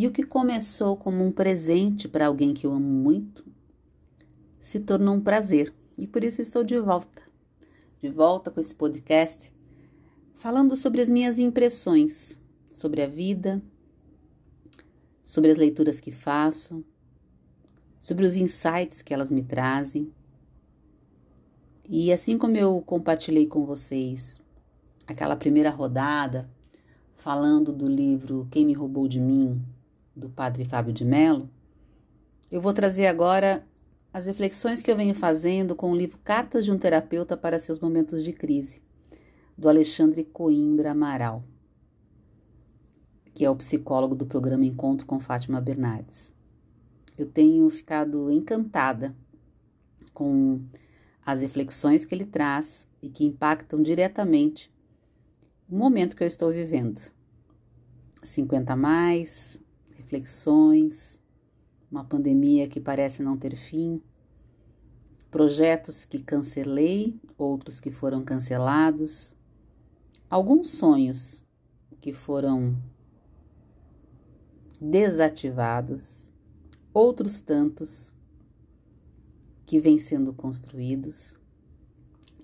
E o que começou como um presente para alguém que eu amo muito se tornou um prazer. E por isso estou de volta. De volta com esse podcast, falando sobre as minhas impressões sobre a vida, sobre as leituras que faço, sobre os insights que elas me trazem. E assim como eu compartilhei com vocês aquela primeira rodada falando do livro Quem Me Roubou de Mim, do Padre Fábio de Mello, eu vou trazer agora as reflexões que eu venho fazendo com o livro Cartas de um Terapeuta para Seus Momentos de Crise, do Alexandre Coimbra Amaral, que é o psicólogo do programa Encontro com Fátima Bernardes. Eu tenho ficado encantada com as reflexões que ele traz e que impactam diretamente o momento que eu estou vivendo. 50 mais, reflexões, uma pandemia que parece não ter fim, projetos que cancelei, outros que foram cancelados, alguns sonhos que foram desativados, outros tantos que vêm sendo construídos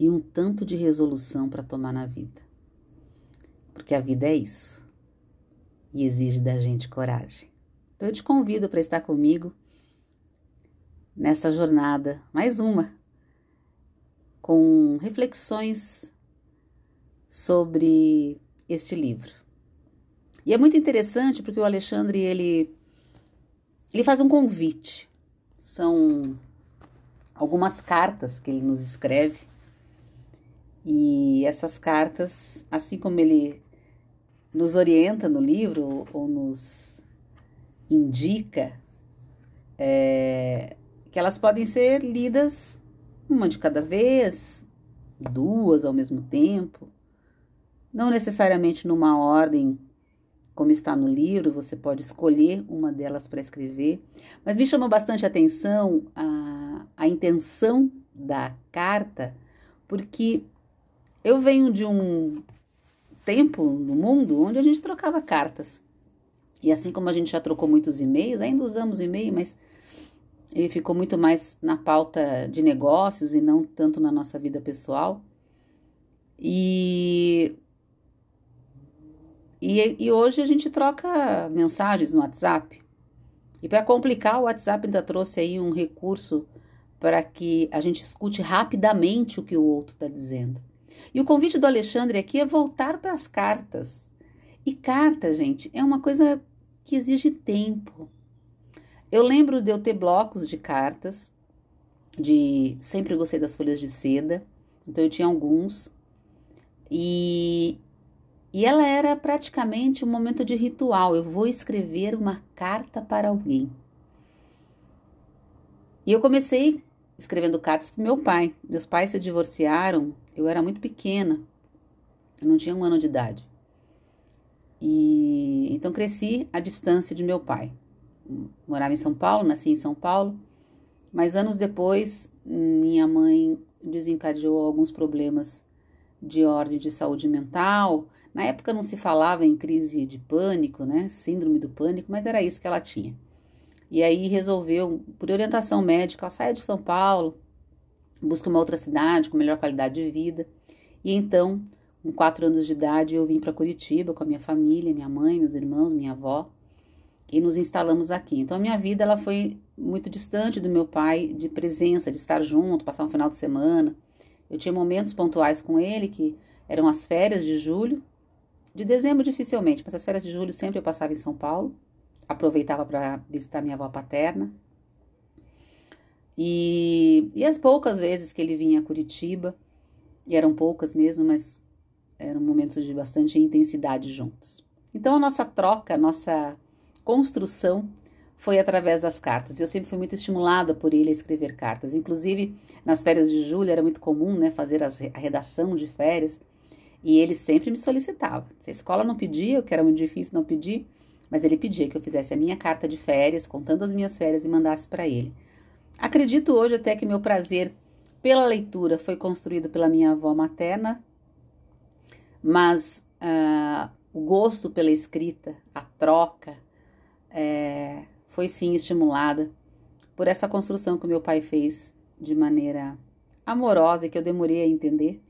e um tanto de resolução para tomar na vida. Porque a vida é isso e exige da gente coragem. Então eu te convido para estar comigo nessa jornada, mais uma, com reflexões sobre este livro. E é muito interessante porque o Alexandre ele ele faz um convite. São algumas cartas que ele nos escreve. E essas cartas, assim como ele nos orienta no livro ou nos indica é, que elas podem ser lidas uma de cada vez, duas ao mesmo tempo, não necessariamente numa ordem como está no livro, você pode escolher uma delas para escrever. Mas me chamou bastante atenção a, a intenção da carta, porque eu venho de um tempo no mundo onde a gente trocava cartas. E assim como a gente já trocou muitos e-mails, ainda usamos e-mail, mas ele ficou muito mais na pauta de negócios e não tanto na nossa vida pessoal. E e, e hoje a gente troca mensagens no WhatsApp. E para complicar, o WhatsApp ainda trouxe aí um recurso para que a gente escute rapidamente o que o outro está dizendo. E o convite do Alexandre aqui é voltar para as cartas. E carta, gente, é uma coisa que exige tempo. Eu lembro de eu ter blocos de cartas, de sempre gostei das folhas de seda, então eu tinha alguns. E e ela era praticamente um momento de ritual. Eu vou escrever uma carta para alguém. E eu comecei escrevendo cartas para meu pai. Meus pais se divorciaram, eu era muito pequena, eu não tinha um ano de idade. E então cresci à distância de meu pai. Morava em São Paulo, nasci em São Paulo, mas anos depois minha mãe desencadeou alguns problemas de ordem de saúde mental. Na época não se falava em crise de pânico, né? Síndrome do pânico, mas era isso que ela tinha. E aí resolveu, por orientação médica, ela saiu de São Paulo, busca uma outra cidade com melhor qualidade de vida. E então, com quatro anos de idade, eu vim para Curitiba com a minha família, minha mãe, meus irmãos, minha avó, e nos instalamos aqui. Então, a minha vida ela foi muito distante do meu pai, de presença, de estar junto, passar um final de semana. Eu tinha momentos pontuais com ele, que eram as férias de julho. De dezembro, dificilmente, mas as férias de julho sempre eu passava em São Paulo. Aproveitava para visitar minha avó paterna. E, e as poucas vezes que ele vinha a Curitiba, e eram poucas mesmo, mas eram momentos de bastante intensidade juntos. Então a nossa troca, a nossa construção foi através das cartas. Eu sempre fui muito estimulada por ele a escrever cartas. Inclusive, nas férias de julho era muito comum né, fazer as, a redação de férias. E ele sempre me solicitava. Se a escola não pedia, que era muito difícil não pedir, mas ele pedia que eu fizesse a minha carta de férias, contando as minhas férias e mandasse para ele. Acredito hoje até que meu prazer pela leitura foi construído pela minha avó materna, mas uh, o gosto pela escrita, a troca, é, foi sim estimulada por essa construção que meu pai fez de maneira amorosa e que eu demorei a entender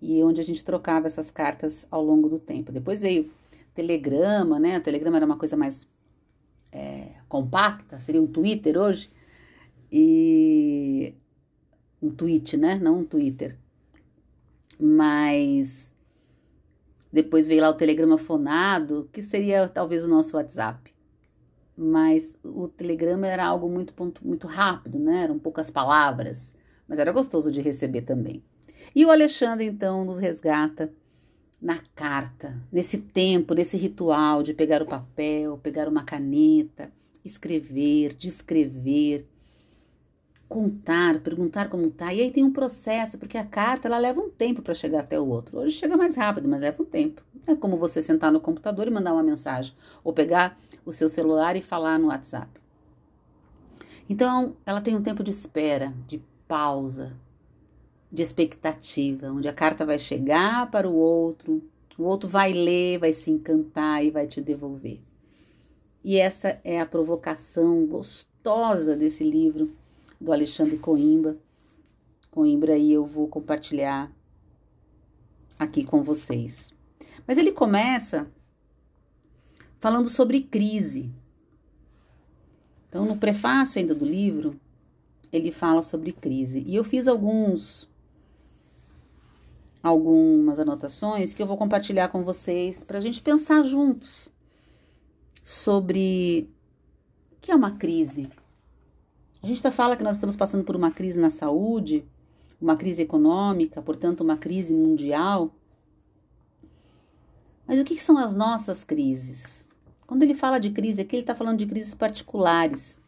e onde a gente trocava essas cartas ao longo do tempo. Depois veio telegrama, né? O telegrama era uma coisa mais é, compacta, seria um Twitter hoje, e um tweet, né? Não um Twitter. Mas depois veio lá o telegrama fonado, que seria talvez o nosso WhatsApp. Mas o telegrama era algo muito, muito rápido, né? Eram poucas palavras, mas era gostoso de receber também. E o Alexandre então nos resgata na carta, nesse tempo, nesse ritual de pegar o papel, pegar uma caneta, escrever, descrever, contar, perguntar como tá. E aí tem um processo, porque a carta ela leva um tempo para chegar até o outro. Hoje chega mais rápido, mas leva um tempo. É como você sentar no computador e mandar uma mensagem, ou pegar o seu celular e falar no WhatsApp. Então, ela tem um tempo de espera, de pausa, de expectativa, onde a carta vai chegar para o outro, o outro vai ler, vai se encantar e vai te devolver. E essa é a provocação gostosa desse livro do Alexandre Coimbra. Coimbra e eu vou compartilhar aqui com vocês. Mas ele começa falando sobre crise. Então, no prefácio ainda do livro, ele fala sobre crise. E eu fiz alguns algumas anotações que eu vou compartilhar com vocês para a gente pensar juntos sobre o que é uma crise. A gente tá fala que nós estamos passando por uma crise na saúde, uma crise econômica, portanto, uma crise mundial. Mas o que são as nossas crises? Quando ele fala de crise aqui, ele está falando de crises particulares.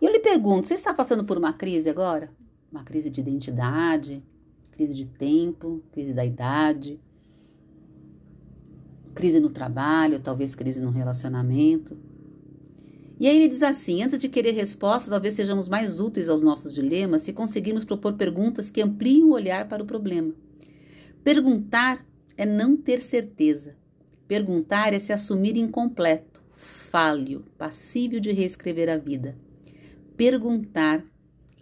E eu lhe pergunto: você está passando por uma crise agora? Uma crise de identidade? crise de tempo, crise da idade, crise no trabalho, talvez crise no relacionamento. E aí ele diz assim: antes de querer respostas, talvez sejamos mais úteis aos nossos dilemas se conseguirmos propor perguntas que ampliem o olhar para o problema. Perguntar é não ter certeza. Perguntar é se assumir incompleto, falho, passível de reescrever a vida. Perguntar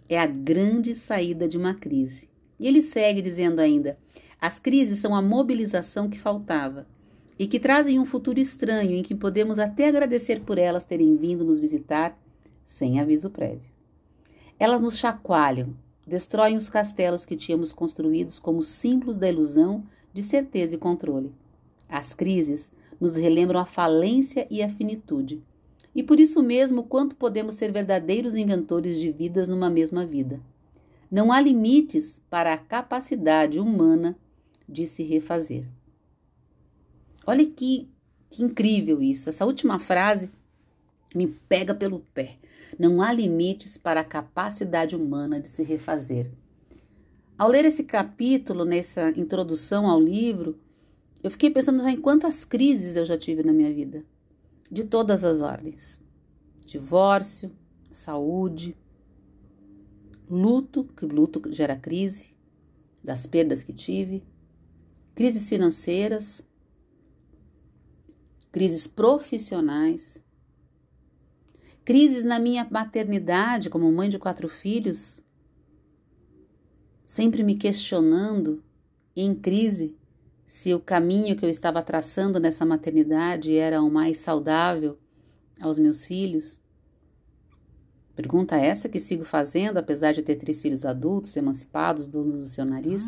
é a grande saída de uma crise. E ele segue dizendo ainda: as crises são a mobilização que faltava e que trazem um futuro estranho em que podemos até agradecer por elas terem vindo nos visitar sem aviso prévio. Elas nos chacoalham, destroem os castelos que tínhamos construídos como símbolos da ilusão de certeza e controle. As crises nos relembram a falência e a finitude, e por isso mesmo quanto podemos ser verdadeiros inventores de vidas numa mesma vida. Não há limites para a capacidade humana de se refazer. Olha que, que incrível isso. Essa última frase me pega pelo pé. Não há limites para a capacidade humana de se refazer. Ao ler esse capítulo, nessa introdução ao livro, eu fiquei pensando já em quantas crises eu já tive na minha vida, de todas as ordens: divórcio, saúde, luto, que luto gera crise, das perdas que tive, crises financeiras, crises profissionais, crises na minha maternidade como mãe de quatro filhos, sempre me questionando em crise se o caminho que eu estava traçando nessa maternidade era o mais saudável aos meus filhos. Pergunta essa que sigo fazendo, apesar de ter três filhos adultos, emancipados, donos do seu nariz.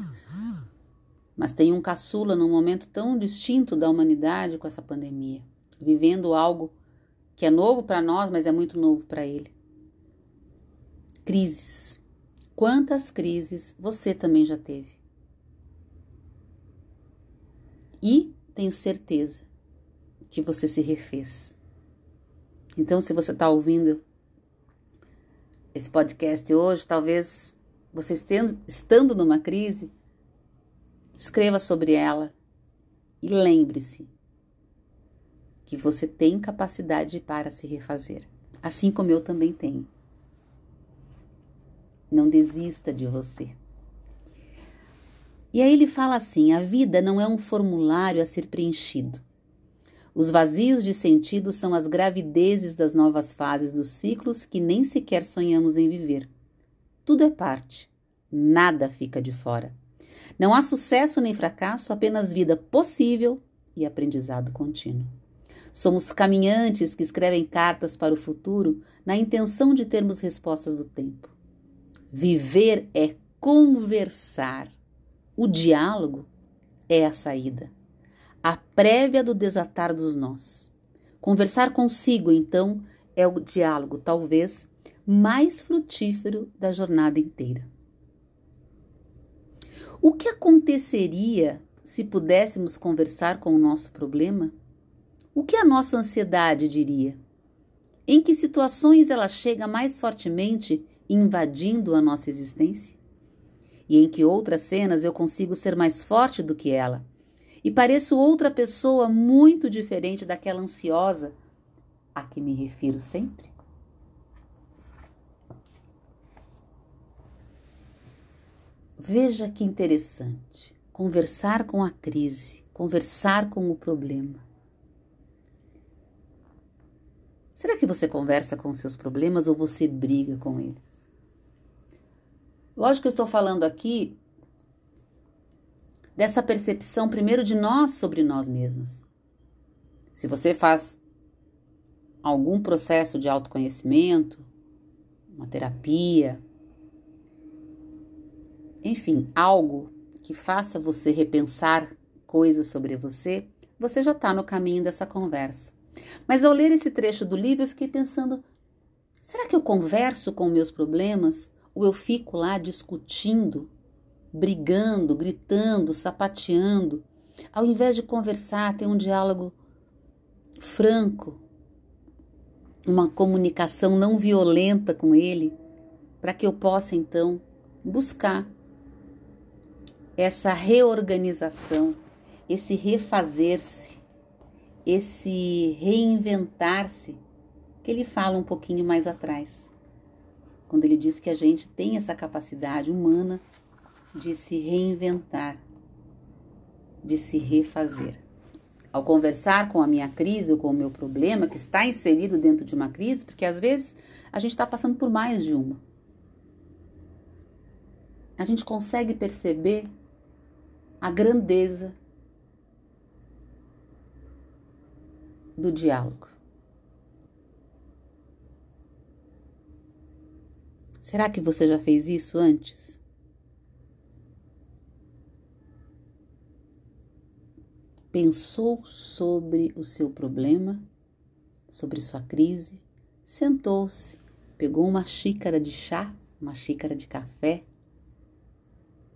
Mas tenho um caçula num momento tão distinto da humanidade com essa pandemia, vivendo algo que é novo para nós, mas é muito novo para ele. Crises. Quantas crises você também já teve? E tenho certeza que você se refez. Então, se você está ouvindo esse podcast hoje, talvez você estendo, estando numa crise, escreva sobre ela e lembre-se que você tem capacidade para se refazer, assim como eu também tenho. Não desista de você. E aí ele fala assim: a vida não é um formulário a ser preenchido. Os vazios de sentido são as gravidezes das novas fases dos ciclos que nem sequer sonhamos em viver. Tudo é parte, nada fica de fora. Não há sucesso nem fracasso, apenas vida possível e aprendizado contínuo. Somos caminhantes que escrevem cartas para o futuro na intenção de termos respostas do tempo. Viver é conversar. O diálogo é a saída, a prévia do desatar dos nós. Conversar consigo, então, é o diálogo, talvez, mais frutífero da jornada inteira. O que aconteceria se pudéssemos conversar com o nosso problema? O que a nossa ansiedade diria? Em que situações ela chega mais fortemente invadindo a nossa existência? e em que outras cenas eu consigo ser mais forte do que ela e pareço outra pessoa muito diferente daquela ansiosa a que me refiro sempre? Veja que interessante conversar com a crise, conversar com o problema. Será que você conversa com seus problemas ou você briga com eles? Lógico que eu estou falando aqui dessa percepção, primeiro, de nós sobre nós mesmos. Se você faz algum processo de autoconhecimento, uma terapia, enfim, algo que faça você repensar coisas sobre você, você já está no caminho dessa conversa. Mas ao ler esse trecho do livro, eu fiquei pensando: será que eu converso com meus problemas ou eu fico lá discutindo, brigando, gritando, sapateando, ao invés de conversar, ter um diálogo franco, uma comunicação não violenta com ele, para que eu possa então buscar essa reorganização, esse refazer-se, esse reinventar-se, que ele fala um pouquinho mais atrás quando ele diz que a gente tem essa capacidade humana de se reinventar, de se refazer. Ao conversar com a minha crise ou com o meu problema, que está inserido dentro de uma crise, porque às vezes a gente está passando por mais de uma, a gente consegue perceber a grandeza do diálogo. Será que você já fez isso antes? Pensou sobre o seu problema, sobre sua crise, sentou-se, pegou uma xícara de chá, uma xícara de café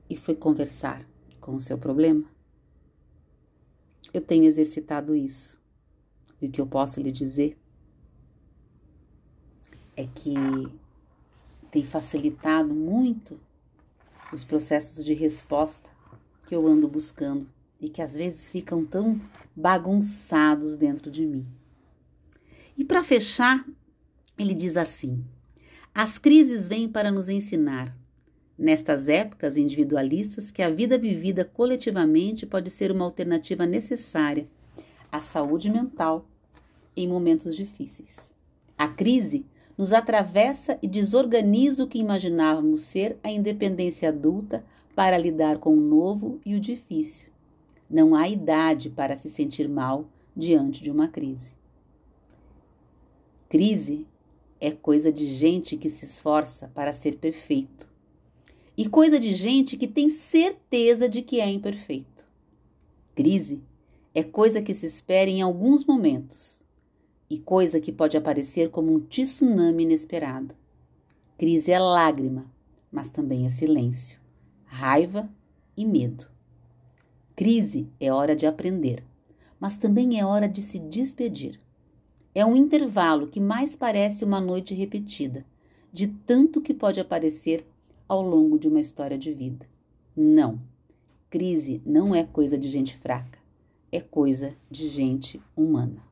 e foi conversar com o seu problema? Eu tenho exercitado isso. E o que eu posso lhe dizer é que tem facilitado muito os processos de resposta que eu ando buscando e que às vezes ficam tão bagunçados dentro de mim. E para fechar, ele diz assim: as crises vêm para nos ensinar, nestas épocas individualistas, que a vida vivida coletivamente pode ser uma alternativa necessária à saúde mental em momentos difíceis. A crise nos atravessa e desorganiza o que imaginávamos ser a independência adulta para lidar com o novo e o difícil. Não há idade para se sentir mal diante de uma crise. Crise é coisa de gente que se esforça para ser perfeito e coisa de gente que tem certeza de que é imperfeito. Crise é coisa que se espera em alguns momentos e coisa que pode aparecer como um tsunami inesperado. Crise é lágrima, mas também é silêncio, raiva e medo. Crise é hora de aprender, mas também é hora de se despedir. É um intervalo que mais parece uma noite repetida, de tanto que pode aparecer ao longo de uma história de vida. Não, crise não é coisa de gente fraca, é coisa de gente humana.